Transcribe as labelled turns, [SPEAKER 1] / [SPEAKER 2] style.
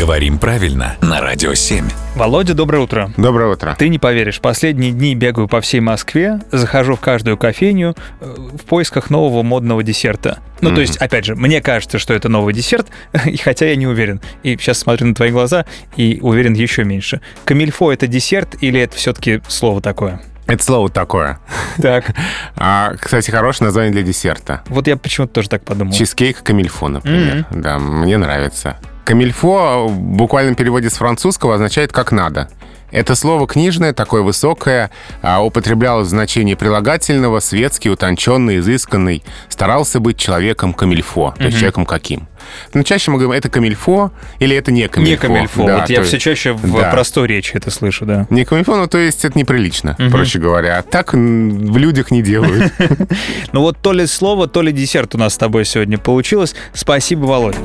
[SPEAKER 1] Говорим правильно на Радио 7.
[SPEAKER 2] Володя, доброе утро.
[SPEAKER 3] Доброе утро.
[SPEAKER 2] Ты не поверишь, последние дни бегаю по всей Москве, захожу в каждую кофейню э, в поисках нового модного десерта. Ну, то есть, опять же, мне кажется, что это новый десерт, и хотя я не уверен. И сейчас смотрю на твои глаза и уверен еще меньше. Камильфо — это десерт или это все-таки слово такое?
[SPEAKER 3] Это слово такое.
[SPEAKER 2] Так,
[SPEAKER 3] А, кстати, хорошее название для десерта.
[SPEAKER 2] вот я почему-то тоже так подумал.
[SPEAKER 3] Чизкейк камильфо, например. Да, мне нравится. Камильфо в буквальном переводе с французского означает «как надо». Это слово книжное, такое высокое, а, употреблялось в значении прилагательного, светский, утонченный, изысканный. Старался быть человеком камильфо, то есть человеком каким. Но чаще мы говорим, это камильфо или это не камильфо.
[SPEAKER 2] Не камильфо.
[SPEAKER 3] Да,
[SPEAKER 2] вот я
[SPEAKER 3] то
[SPEAKER 2] все
[SPEAKER 3] есть-
[SPEAKER 2] чаще в
[SPEAKER 3] да.
[SPEAKER 2] простой речи это слышу, да.
[SPEAKER 3] Не камильфо, ну то есть это неприлично, проще говоря. А так в людях не делают.
[SPEAKER 2] Ну вот то ли слово, то ли десерт у нас с тобой сегодня получилось. Спасибо, Володя.